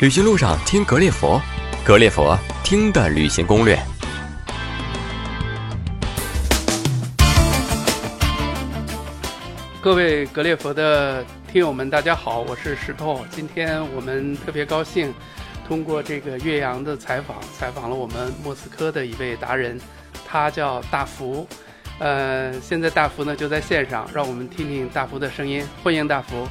旅行路上听格列佛，格列佛听的旅行攻略。各位格列佛的听友们，大家好，我是石头。今天我们特别高兴，通过这个岳阳的采访，采访了我们莫斯科的一位达人，他叫大福。呃，现在大福呢就在线上，让我们听听大福的声音。欢迎大福。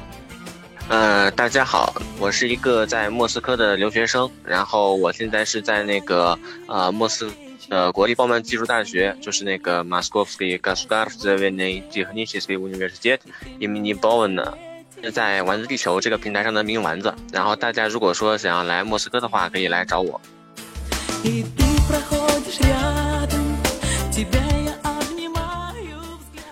呃，大家好，我是一个在莫斯科的留学生，然后我现在是在那个呃莫斯呃国立鲍曼技术大学，就是那个 Moskovsky Gosdarskoye Technical University имени Баумана，是在丸子地球这个平台上的名丸子。然后大家如果说想要来莫斯科的话，可以来找我。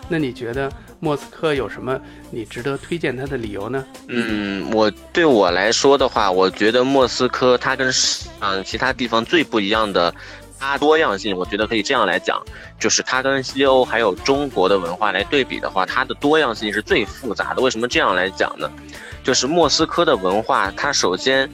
那你觉得莫斯科有什么你值得推荐它的理由呢？嗯，我对我来说的话，我觉得莫斯科它跟嗯其他地方最不一样的，它多样性，我觉得可以这样来讲，就是它跟西欧还有中国的文化来对比的话，它的多样性是最复杂的。为什么这样来讲呢？就是莫斯科的文化，它首先。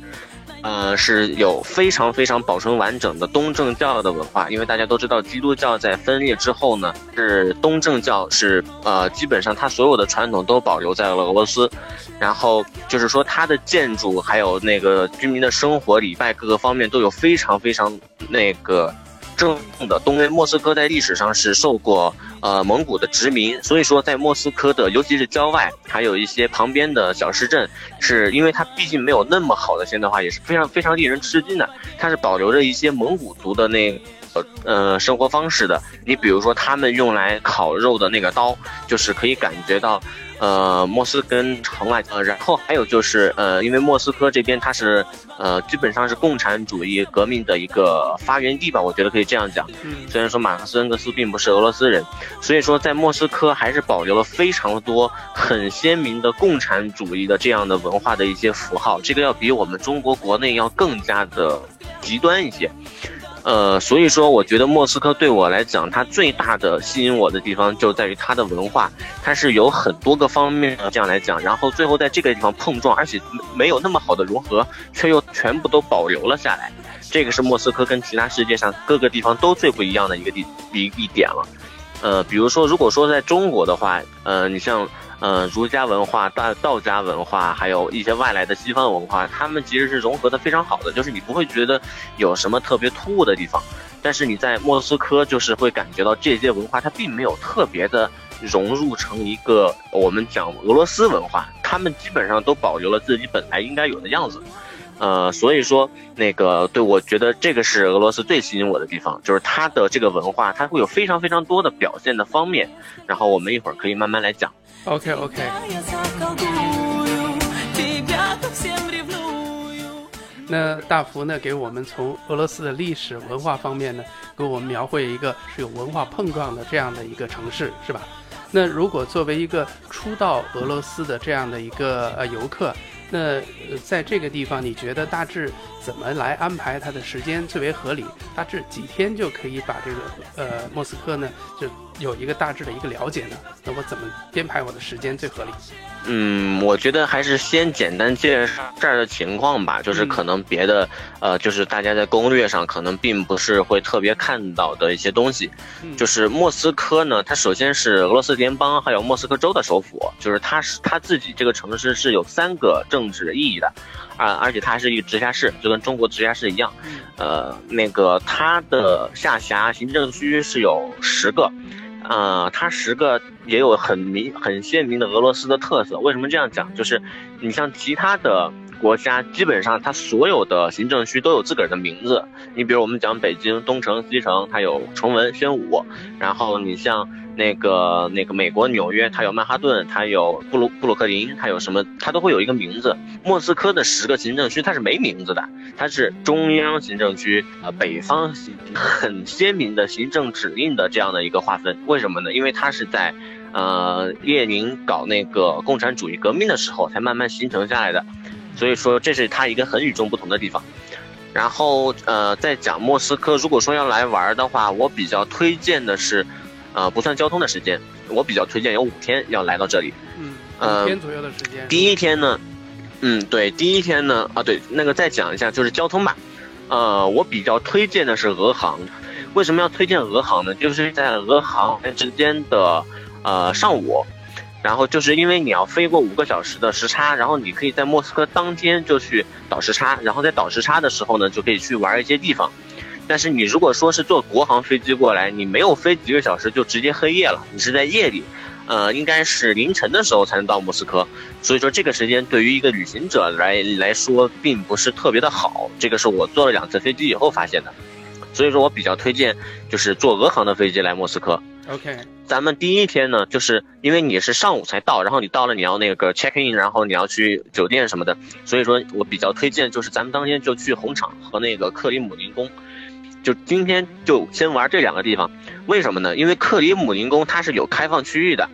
呃，是有非常非常保存完整的东正教的文化，因为大家都知道，基督教在分裂之后呢，是东正教是呃，基本上它所有的传统都保留在了俄罗斯，然后就是说它的建筑还有那个居民的生活礼拜各个方面都有非常非常那个。正的，因为莫斯科在历史上是受过呃蒙古的殖民，所以说在莫斯科的，尤其是郊外，还有一些旁边的小市镇，是因为它毕竟没有那么好的现代化，也是非常非常令人吃惊的。它是保留着一些蒙古族的那呃呃生活方式的。你比如说，他们用来烤肉的那个刀，就是可以感觉到。呃，莫斯科城外，呃，然后还有就是，呃，因为莫斯科这边它是，呃，基本上是共产主义革命的一个发源地吧，我觉得可以这样讲。嗯虽然说马克思恩格斯并不是俄罗斯人，所以说在莫斯科还是保留了非常多很鲜明的共产主义的这样的文化的一些符号，这个要比我们中国国内要更加的极端一些。呃，所以说，我觉得莫斯科对我来讲，它最大的吸引我的地方就在于它的文化，它是有很多个方面这样来讲，然后最后在这个地方碰撞，而且没有那么好的融合，却又全部都保留了下来。这个是莫斯科跟其他世界上各个地方都最不一样的一个地一一点了。呃，比如说，如果说在中国的话，呃，你像。嗯，儒家文化、大道家文化，还有一些外来的西方文化，他们其实是融合的非常好的，就是你不会觉得有什么特别突兀的地方。但是你在莫斯科，就是会感觉到这些文化它并没有特别的融入成一个我们讲俄罗斯文化，他们基本上都保留了自己本来应该有的样子。呃，所以说那个对我觉得这个是俄罗斯最吸引我的地方，就是它的这个文化，它会有非常非常多的表现的方面。然后我们一会儿可以慢慢来讲。OK OK。那大福呢，给我们从俄罗斯的历史文化方面呢，给我们描绘一个是有文化碰撞的这样的一个城市，是吧？那如果作为一个初到俄罗斯的这样的一个呃游客，那在这个地方，你觉得大致怎么来安排他的时间最为合理？大致几天就可以把这个呃莫斯科呢就？有一个大致的一个了解呢，那我怎么编排我的时间最合理？嗯，我觉得还是先简单介绍这儿的情况吧，就是可能别的，呃，就是大家在攻略上可能并不是会特别看到的一些东西。就是莫斯科呢，它首先是俄罗斯联邦还有莫斯科州的首府，就是它是它自己这个城市是有三个政治意义的，啊，而且它还是一个直辖市，就跟中国直辖市一样。呃，那个它的下辖行政区是有十个。啊，它十个也有很明、很鲜明的俄罗斯的特色。为什么这样讲？就是你像其他的国家，基本上它所有的行政区都有自个儿的名字。你比如我们讲北京东城、西城，它有崇文、宣武。然后你像。那个那个美国纽约，它有曼哈顿，它有布鲁布鲁克林，它有什么，它都会有一个名字。莫斯科的十个行政区它是没名字的，它是中央行政区，呃，北方很鲜明的行政指令的这样的一个划分。为什么呢？因为它是在，呃，列宁搞那个共产主义革命的时候才慢慢形成下来的，所以说这是它一个很与众不同的地方。然后呃，在讲莫斯科，如果说要来玩的话，我比较推荐的是。呃，不算交通的时间，我比较推荐有五天要来到这里。嗯，五天左右的时间。第一天呢，嗯，对，第一天呢，啊，对，那个再讲一下就是交通吧。呃，我比较推荐的是俄航。为什么要推荐俄航呢？就是在俄航之间的呃上午，然后就是因为你要飞过五个小时的时差，然后你可以在莫斯科当天就去倒时差，然后在倒时差的时候呢，就可以去玩一些地方。但是你如果说是坐国航飞机过来，你没有飞几个小时就直接黑夜了，你是在夜里，呃，应该是凌晨的时候才能到莫斯科。所以说这个时间对于一个旅行者来来说并不是特别的好，这个是我坐了两次飞机以后发现的。所以说我比较推荐，就是坐俄航的飞机来莫斯科。OK，咱们第一天呢，就是因为你是上午才到，然后你到了你要那个 check in，然后你要去酒店什么的，所以说我比较推荐，就是咱们当天就去红场和那个克里姆林宫，就今天就先玩这两个地方。为什么呢？因为克里姆林宫它是有开放区域的，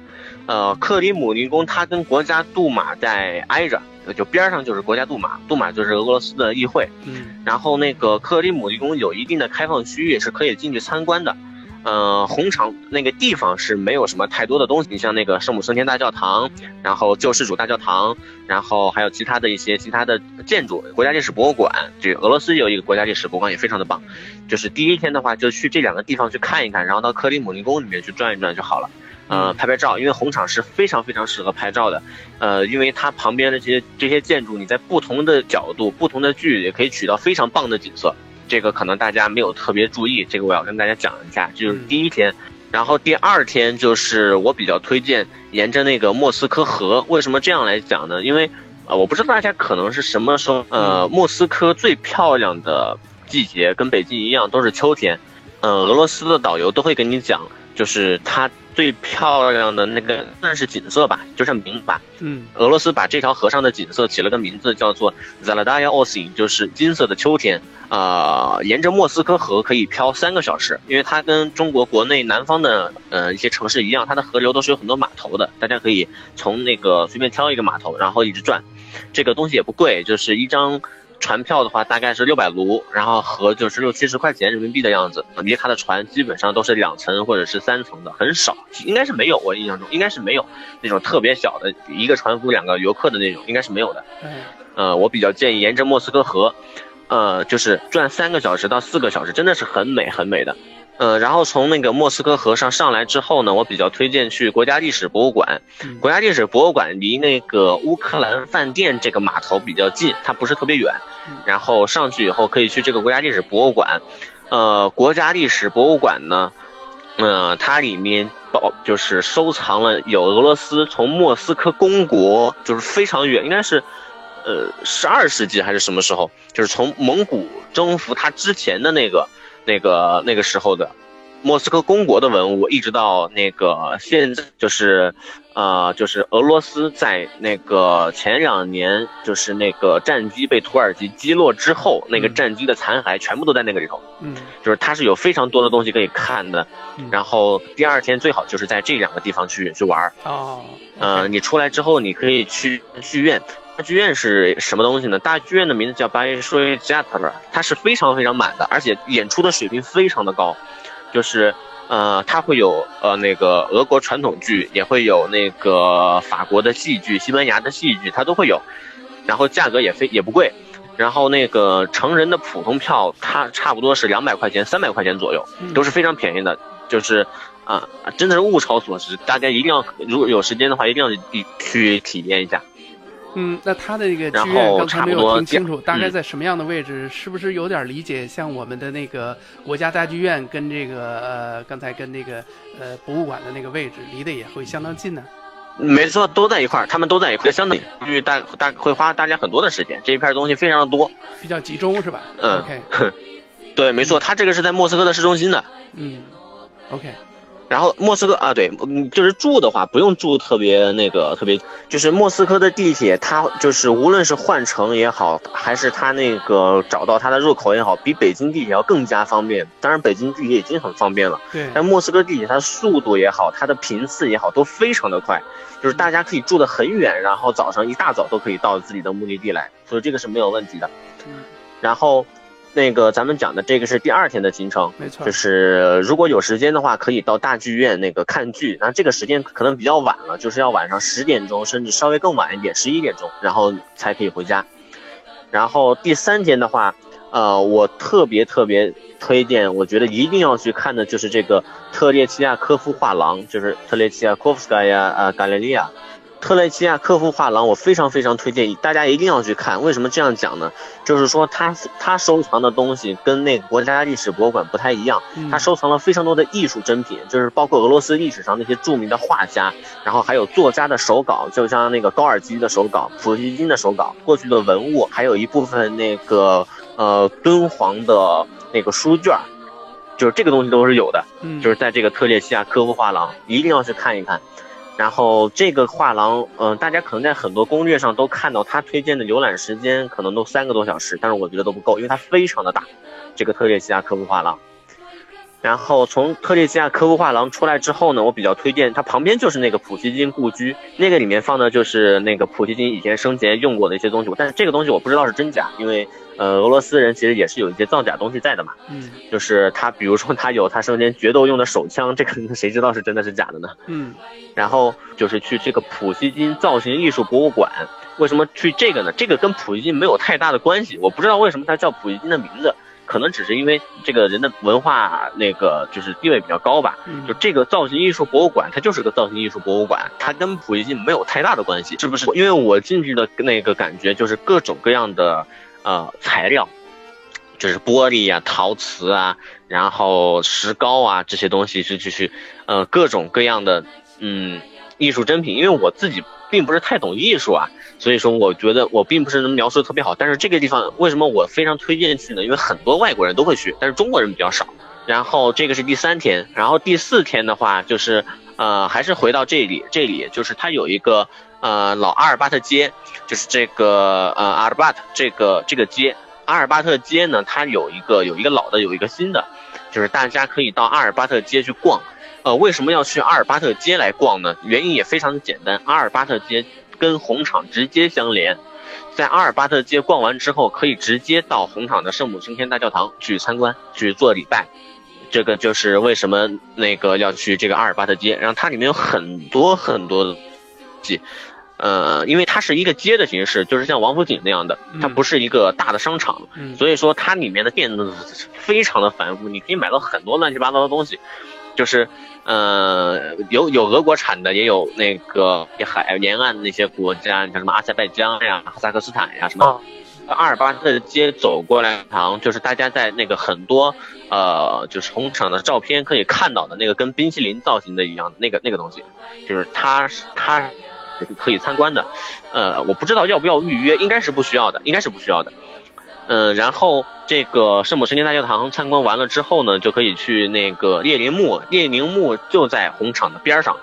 呃，克里姆林宫它跟国家杜马在挨着。就边上就是国家杜马，杜马就是俄罗斯的议会。嗯，然后那个克里姆林宫有一定的开放区域，是可以进去参观的。呃，红场那个地方是没有什么太多的东西，你像那个圣母升天大教堂，然后救世主大教堂，然后还有其他的一些其他的建筑。国家历史博物馆，就俄罗斯有一个国家历史博物馆也非常的棒。就是第一天的话，就去这两个地方去看一看，然后到克里姆林宫里面去转一转就好了。呃，拍拍照，因为红场是非常非常适合拍照的，呃，因为它旁边的这些这些建筑，你在不同的角度、不同的距离，也可以取到非常棒的景色。这个可能大家没有特别注意，这个我要跟大家讲一下，就是第一天，然后第二天就是我比较推荐沿着那个莫斯科河。为什么这样来讲呢？因为，呃，我不知道大家可能是什么时候，呃，莫斯科最漂亮的季节跟北京一样，都是秋天。呃，俄罗斯的导游都会跟你讲，就是它。最漂亮的那个算是景色吧，就是名吧。嗯，俄罗斯把这条河上的景色起了个名字，叫做 Zaladaya Osin，就是金色的秋天。啊，沿着莫斯科河可以漂三个小时，因为它跟中国国内南方的呃一些城市一样，它的河流都是有很多码头的，大家可以从那个随便挑一个码头，然后一直转。这个东西也不贵，就是一张。船票的话大概是六百卢，然后合就是六七十块钱人民币的样子。离卡的船基本上都是两层或者是三层的，很少，应该是没有。我印象中应该是没有那种特别小的一个船夫两个游客的那种，应该是没有的。呃，我比较建议沿着莫斯科河，呃，就是转三个小时到四个小时，真的是很美很美的。呃，然后从那个莫斯科河上上来之后呢，我比较推荐去国家历史博物馆。国家历史博物馆离那个乌克兰饭店这个码头比较近，它不是特别远。然后上去以后可以去这个国家历史博物馆。呃，国家历史博物馆呢，呃，它里面保就是收藏了有俄罗斯从莫斯科公国，就是非常远，应该是呃十二世纪还是什么时候，就是从蒙古征服它之前的那个。那个那个时候的莫斯科公国的文物，一直到那个现在，就是，呃，就是俄罗斯在那个前两年，就是那个战机被土耳其击落之后，那个战机的残骸全部都在那个里头。嗯，就是它是有非常多的东西可以看的。然后第二天最好就是在这两个地方去去玩。哦，呃，你出来之后，你可以去剧院。大剧院是什么东西呢？大剧院的名字叫 Bayshui Theater，它是非常非常满的，而且演出的水平非常的高，就是呃，它会有呃那个俄国传统剧，也会有那个法国的戏剧、西班牙的戏剧，它都会有，然后价格也非也不贵，然后那个成人的普通票，它差不多是两百块钱、三百块钱左右，都是非常便宜的，就是啊，真的是物超所值，大家一定要如果有时间的话，一定要去体验一下。嗯，那他的那个剧院刚才没有听清楚，大概在什么样的位置？是不是有点理解？像我们的那个国家大剧院跟这个呃，刚才跟那个呃博物馆的那个位置离得也会相当近呢？没错，都在一块儿，他们都在一块儿，相当于大大会花大家很多的时间。这一片东西非常的多，比较集中是吧？嗯，OK，对，没错，它这个是在莫斯科的市中心的。嗯，OK。然后莫斯科啊，对，嗯，就是住的话不用住特别那个特别，就是莫斯科的地铁，它就是无论是换乘也好，还是它那个找到它的入口也好，比北京地铁要更加方便。当然，北京地铁已经很方便了，对。但莫斯科地铁它速度也好，它的频次也好，都非常的快，就是大家可以住得很远，然后早上一大早都可以到自己的目的地来，所以这个是没有问题的。嗯。然后。那个咱们讲的这个是第二天的行程，没错，就是如果有时间的话，可以到大剧院那个看剧。那这个时间可能比较晚了，就是要晚上十点钟，甚至稍微更晚一点，十一点钟，然后才可以回家。然后第三天的话，呃，我特别特别推荐，我觉得一定要去看的就是这个特列齐亚科夫画廊，就是特列齐亚科夫斯卡亚呃加列利亚。特雷齐亚科夫画廊，我非常非常推荐，大家一定要去看。为什么这样讲呢？就是说他他收藏的东西跟那个国家历史博物馆不太一样，他收藏了非常多的艺术珍品，就是包括俄罗斯历史上那些著名的画家，然后还有作家的手稿，就像那个高尔基的手稿、普希金的手稿，过去的文物，还有一部分那个呃敦煌的那个书卷，就是这个东西都是有的，就是在这个特列齐亚科夫画廊，一定要去看一看。然后这个画廊，嗯，大家可能在很多攻略上都看到，他推荐的浏览时间可能都三个多小时，但是我觉得都不够，因为它非常的大，这个特列西亚科夫画廊。然后从特列西亚科夫画廊出来之后呢，我比较推荐它旁边就是那个普希金故居，那个里面放的就是那个普希金以前生前用过的一些东西，但是这个东西我不知道是真假，因为。呃，俄罗斯人其实也是有一些造假东西在的嘛，嗯，就是他，比如说他有他生前决斗用的手枪，这个 谁知道是真的是假的呢？嗯，然后就是去这个普希金造型艺术博物馆，为什么去这个呢？这个跟普希金没有太大的关系，我不知道为什么他叫普希金的名字，可能只是因为这个人的文化那个就是地位比较高吧。就这个造型艺术博物馆，它就是个造型艺术博物馆，它跟普希金没有太大的关系，是不是？因为我进去的那个感觉就是各种各样的。呃，材料就是玻璃啊、陶瓷啊，然后石膏啊这些东西是就是呃各种各样的嗯艺术珍品。因为我自己并不是太懂艺术啊，所以说我觉得我并不是能描述的特别好。但是这个地方为什么我非常推荐去呢？因为很多外国人都会去，但是中国人比较少。然后这个是第三天，然后第四天的话就是呃还是回到这里，这里就是它有一个。呃，老阿尔巴特街就是这个呃阿尔巴特这个这个街，阿尔巴特街呢，它有一个有一个老的，有一个新的，就是大家可以到阿尔巴特街去逛。呃，为什么要去阿尔巴特街来逛呢？原因也非常的简单，阿尔巴特街跟红场直接相连，在阿尔巴特街逛完之后，可以直接到红场的圣母升天大教堂去参观去做礼拜。这个就是为什么那个要去这个阿尔巴特街，然后它里面有很多很多的。呃，因为它是一个街的形式，就是像王府井那样的，它不是一个大的商场，所以说它里面的店非常的繁复，你可以买到很多乱七八糟的东西，就是呃有有俄国产的，也有那个海沿岸那些国家，像什么阿塞拜疆呀、哈萨克斯坦呀什么，阿尔巴特街走过来堂，就是大家在那个很多呃就是红场的照片可以看到的那个跟冰淇淋造型的一样的那个那个东西，就是它它。可以参观的，呃，我不知道要不要预约，应该是不需要的，应该是不需要的。嗯，然后这个圣母升天大教堂参观完了之后呢，就可以去那个列宁墓，列宁墓就在红场的边上，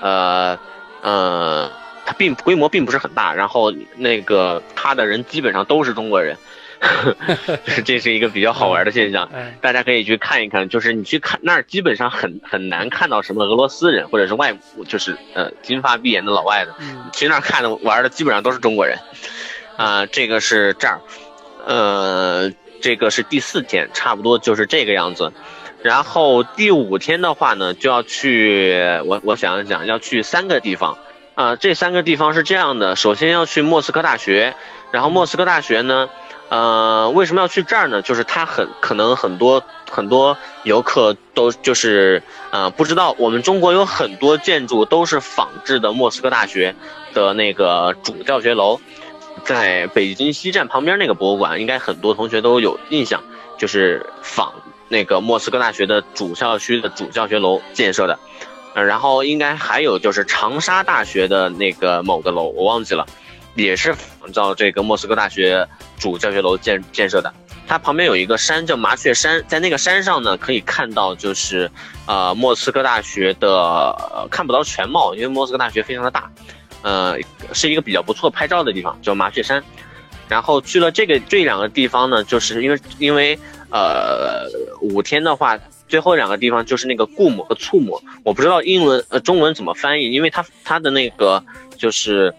呃，呃，它并规模并不是很大，然后那个它的人基本上都是中国人。这是一个比较好玩的现象，大家可以去看一看。就是你去看那儿，基本上很很难看到什么俄罗斯人或者是外，就是呃金发碧眼的老外的。去那儿看的玩的基本上都是中国人。啊，这个是这儿，呃，这个是第四天，差不多就是这个样子。然后第五天的话呢，就要去我我想一想，要去三个地方。啊，这三个地方是这样的，首先要去莫斯科大学，然后莫斯科大学呢。呃，为什么要去这儿呢？就是它很可能很多很多游客都就是呃不知道，我们中国有很多建筑都是仿制的莫斯科大学的那个主教学楼，在北京西站旁边那个博物馆，应该很多同学都有印象，就是仿那个莫斯科大学的主校区的主教学楼建设的。然后应该还有就是长沙大学的那个某个楼，我忘记了。也是仿照这个莫斯科大学主教学楼建建设的，它旁边有一个山叫麻雀山，在那个山上呢，可以看到就是，呃，莫斯科大学的看不到全貌，因为莫斯科大学非常的大，呃，是一个比较不错拍照的地方，叫麻雀山。然后去了这个这两个地方呢，就是因为因为呃五天的话，最后两个地方就是那个顾姆和醋姆，我不知道英文呃中文怎么翻译，因为它它的那个就是。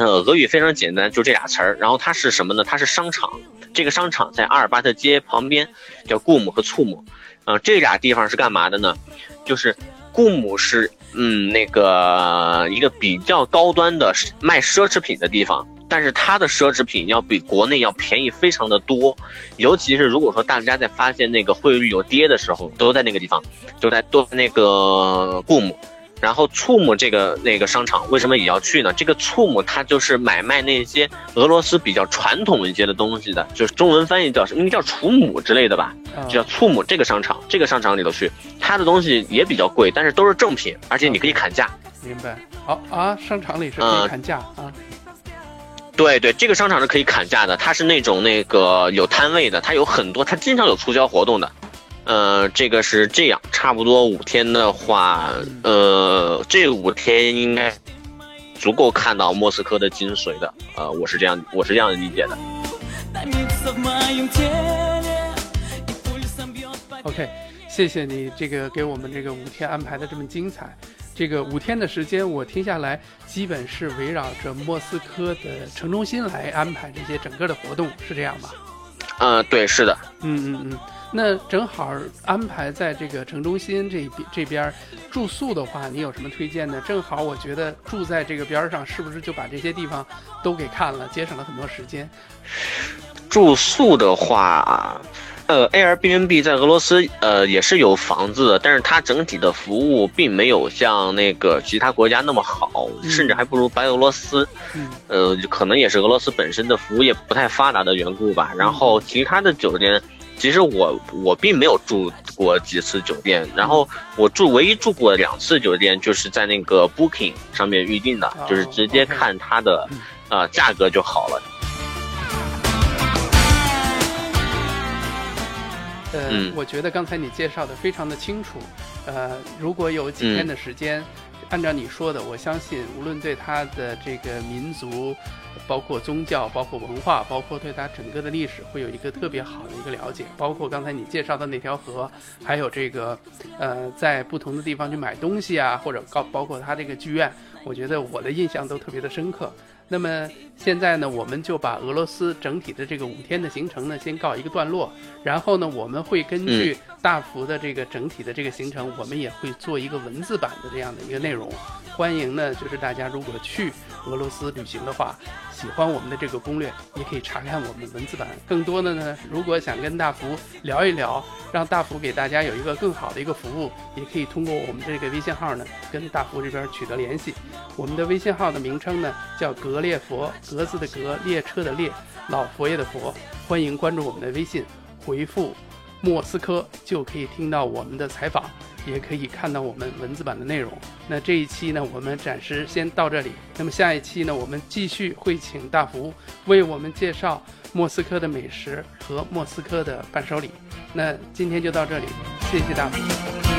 呃，俄语非常简单，就这俩词儿。然后它是什么呢？它是商场。这个商场在阿尔巴特街旁边，叫顾姆和醋姆。嗯、这俩地方是干嘛的呢？就是顾姆是嗯那个一个比较高端的卖奢侈品的地方，但是它的奢侈品要比国内要便宜非常的多，尤其是如果说大家在发现那个汇率有跌的时候，都在那个地方，都在都那个顾姆。然后醋姆这个那个商场为什么也要去呢？这个醋姆它就是买卖那些俄罗斯比较传统一些的东西的，就是中文翻译叫什么？应该叫楚姆之类的吧，啊就叫醋姆这个商场。这个商场里头去，它的东西也比较贵，但是都是正品，而且你可以砍价。明白。好啊，商场里是可以呃砍价啊。对对，这个商场是可以砍价的，它是那种那个有摊位的，它有很多，它经常有促销活动的。呃这个是这样差不多五天的话呃这五天应该足够看到莫斯科的精髓的啊我是这样我是这样理解的。Ok 谢谢你这个给我们这个五天安排的这么精彩。这个五天的时间我听下来基本是围绕着莫斯科的城中心来安排这些整个的活动是这样吧？嗯对是的。嗯嗯嗯。那正好安排在这个城中心这边这边住宿的话，你有什么推荐呢？正好我觉得住在这个边儿上，是不是就把这些地方都给看了，节省了很多时间？住宿的话，呃，Airbnb 在俄罗斯呃也是有房子的，但是它整体的服务并没有像那个其他国家那么好，嗯甚至还不如白俄罗斯。嗯呃，可能也是俄罗斯本身的服务业不太发达的缘故吧。然后其他的酒店，其实我我并没有住过几次酒店，然后我住唯一住过两次酒店，就是在那个 Booking 上面预定的，哦就是直接看它的嗯呃价格就好了。呃，嗯我觉得刚才你介绍的非常的清楚。呃，如果有几天的时间，按照你说的，我相信无论对他的这个民族，包括宗教，包括文化，包括对他整个的历史，会有一个特别好的一个了解。包括刚才你介绍的那条河，还有这个呃，在不同的地方去买东西啊，或者高包括他这个剧院，我觉得我的印象都特别的深刻。那么现在呢，我们就把俄罗斯整体的这个五天的行程呢，先告一个段落。然后呢，我们会根据大幅的这个整体的这个行程，我们也会做一个文字版的这样的一个内容。欢迎呢，就是大家如果去俄罗斯旅行的话，喜欢我们的这个攻略，也可以查看我们文字版。更多的呢，如果想跟大福聊一聊，让大福给大家有一个更好的一个服务，也可以通过我们这个微信号呢，跟大福这边取得联系。我们的微信号的名称呢叫格列佛，格子的格，列车的列，老佛爷的佛。欢迎关注我们的微信，回复莫斯科就可以听到我们的采访，也可以看到我们文字版的内容。那这一期呢，我们暂时先到这里。那么下一期呢，我们继续会请大福为我们介绍莫斯科的美食和莫斯科的伴手礼。那今天就到这里，谢谢大福。